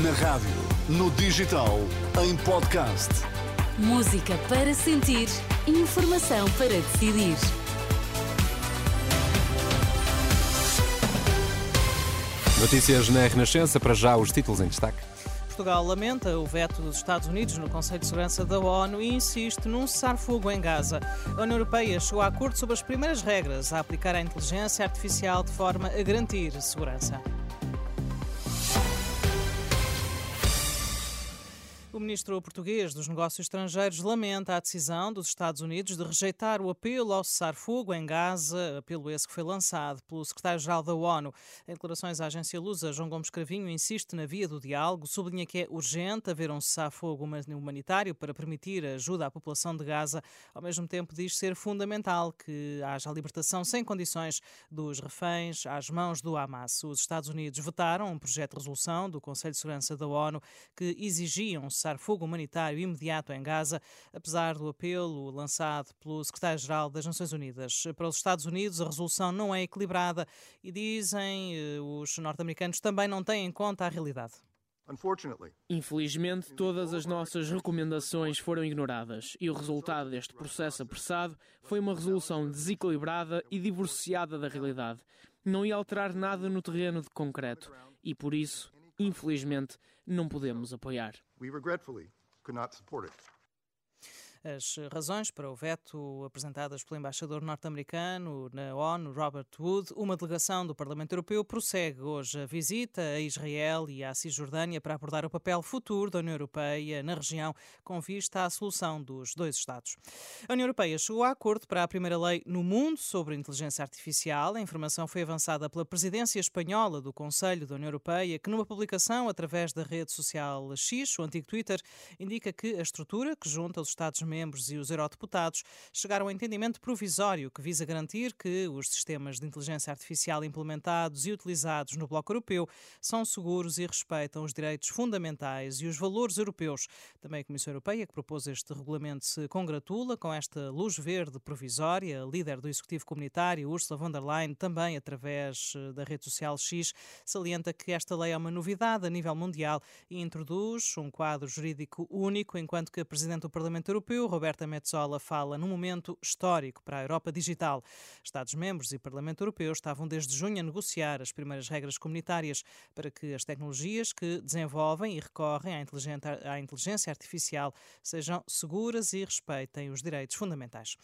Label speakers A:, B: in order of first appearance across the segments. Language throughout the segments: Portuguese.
A: Na rádio, no digital, em podcast.
B: Música para sentir, informação para decidir.
C: Notícias na Renascença, para já os títulos em destaque.
D: Portugal lamenta o veto dos Estados Unidos no Conselho de Segurança da ONU e insiste num cessar-fogo em Gaza. A União Europeia chegou a acordo sobre as primeiras regras a aplicar à inteligência artificial de forma a garantir segurança. Ministro português dos Negócios Estrangeiros lamenta a decisão dos Estados Unidos de rejeitar o apelo ao cessar-fogo em Gaza, apelo esse que foi lançado pelo secretário-geral da ONU. Em declarações à agência Lusa, João Gomes Cravinho insiste na via do diálogo, sublinha que é urgente haver um cessar-fogo humanitário para permitir ajuda à população de Gaza. Ao mesmo tempo, diz ser fundamental que haja a libertação sem condições dos reféns às mãos do Hamas. Os Estados Unidos votaram um projeto de resolução do Conselho de Segurança da ONU que exigia um cessar-fogo humanitário imediato em Gaza, apesar do apelo lançado pelo secretário-geral das Nações Unidas. Para os Estados Unidos, a resolução não é equilibrada e dizem eh, os norte-americanos também não têm em conta a realidade.
E: Infelizmente, todas as nossas recomendações foram ignoradas e o resultado deste processo apressado foi uma resolução desequilibrada e divorciada da realidade. Não ia alterar nada no terreno de concreto e, por isso, infelizmente, não podemos apoiar.
D: As razões para o veto apresentadas pelo embaixador norte-americano na ONU, Robert Wood, uma delegação do Parlamento Europeu prossegue hoje a visita a Israel e à Cisjordânia para abordar o papel futuro da União Europeia na região com vista à solução dos dois Estados. A União Europeia chegou a acordo para a primeira lei no mundo sobre inteligência artificial. A informação foi avançada pela presidência espanhola do Conselho da União Europeia, que numa publicação através da rede social X, o antigo Twitter, indica que a estrutura que junta os Estados membros e os eurodeputados chegaram a entendimento provisório que visa garantir que os sistemas de inteligência artificial implementados e utilizados no Bloco Europeu são seguros e respeitam os direitos fundamentais e os valores europeus. Também a Comissão Europeia, que propôs este regulamento, se congratula com esta luz verde provisória. A líder do Executivo Comunitário, Ursula von der Leyen, também através eh, da rede social X, salienta que esta lei é uma novidade a nível mundial e introduz um quadro jurídico único, enquanto que a Presidente do Parlamento Europeu Europeu, Roberta Metsola, fala num momento histórico para a Europa digital. Estados-membros e Parlamento Europeu estavam desde junho a negociar as primeiras regras comunitárias para que as tecnologias que desenvolvem e recorrem à inteligência artificial sejam seguras e respeitem os direitos fundamentais.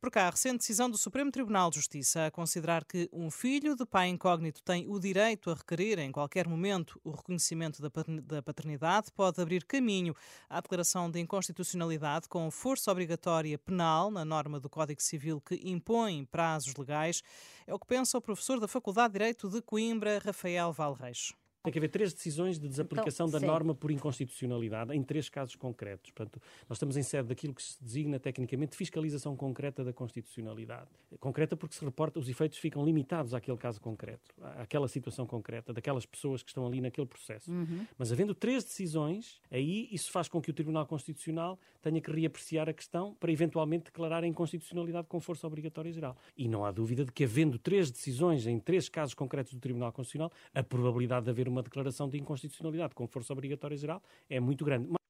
D: Por cá, a recente decisão do Supremo Tribunal de Justiça a considerar que um filho de pai incógnito tem o direito a requerer em qualquer momento o reconhecimento da paternidade pode abrir caminho à declaração de inconstitucionalidade com força obrigatória penal na norma do Código Civil que impõe prazos legais, é o que pensa o professor da Faculdade de Direito de Coimbra, Rafael Valreis.
F: Tem que haver três decisões de desaplicação então, da norma por inconstitucionalidade em três casos concretos. Portanto, nós estamos em sede daquilo que se designa tecnicamente fiscalização concreta da constitucionalidade. Concreta porque se reporta, os efeitos ficam limitados àquele caso concreto, àquela situação concreta, daquelas pessoas que estão ali naquele processo. Uhum. Mas havendo três decisões, aí isso faz com que o Tribunal Constitucional tenha que reapreciar a questão para eventualmente declarar a inconstitucionalidade com força obrigatória geral. E não há dúvida de que, havendo três decisões em três casos concretos do Tribunal Constitucional, a probabilidade de haver uma uma declaração de inconstitucionalidade com força obrigatória geral é muito grande.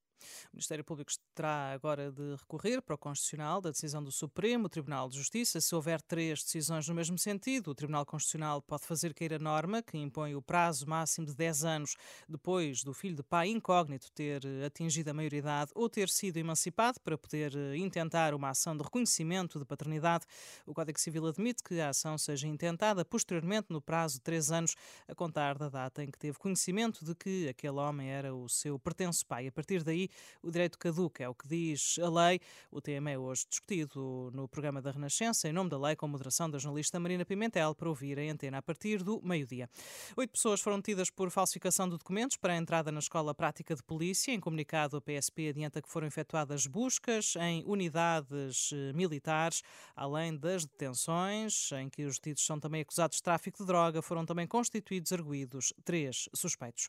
D: O Ministério Público terá agora de recorrer para o Constitucional da decisão do Supremo Tribunal de Justiça. Se houver três decisões no mesmo sentido, o Tribunal Constitucional pode fazer cair a norma que impõe o prazo máximo de 10 anos depois do filho de pai incógnito ter atingido a maioridade ou ter sido emancipado para poder eh, intentar uma ação de reconhecimento de paternidade. O Código Civil admite que a ação seja intentada posteriormente no prazo de 3 anos a contar da data em que teve conhecimento de que aquele homem era o seu pertenço pai. A partir daí, o direito caduca, é o que diz a lei. O tema é hoje discutido no programa da Renascença, em nome da lei, com moderação da jornalista Marina Pimentel, para ouvir em antena a partir do meio-dia. Oito pessoas foram tidas por falsificação de documentos para a entrada na Escola Prática de Polícia. Em comunicado, a PSP adianta que foram efetuadas buscas em unidades eh, militares, além das detenções, em que os detidos são também acusados de tráfico de droga, foram também constituídos arguídos três suspeitos.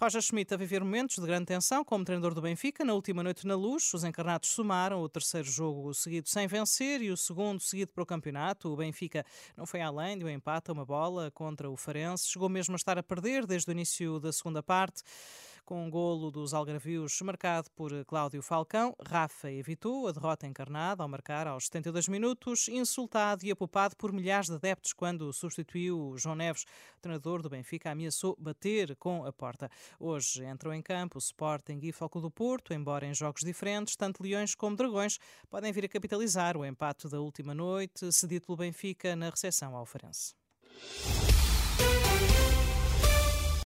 D: Roger Schmidt a viver momentos de grande tensão como treinador do Benfica. Na última noite na luz, os encarnados somaram o terceiro jogo seguido sem vencer e o segundo seguido para o campeonato. O Benfica não foi além de um empate a uma bola contra o Farense. Chegou mesmo a estar a perder desde o início da segunda parte com um golo dos algarvios marcado por Cláudio Falcão. Rafa evitou a derrota encarnada ao marcar aos 72 minutos, insultado e apupado por milhares de adeptos quando substituiu João Neves. O treinador do Benfica ameaçou bater com a porta. Hoje entram em campo o Sporting e Falco do Porto, embora em jogos diferentes, tanto Leões como Dragões podem vir a capitalizar o empate da última noite, cedido pelo Benfica na recepção ao Farense.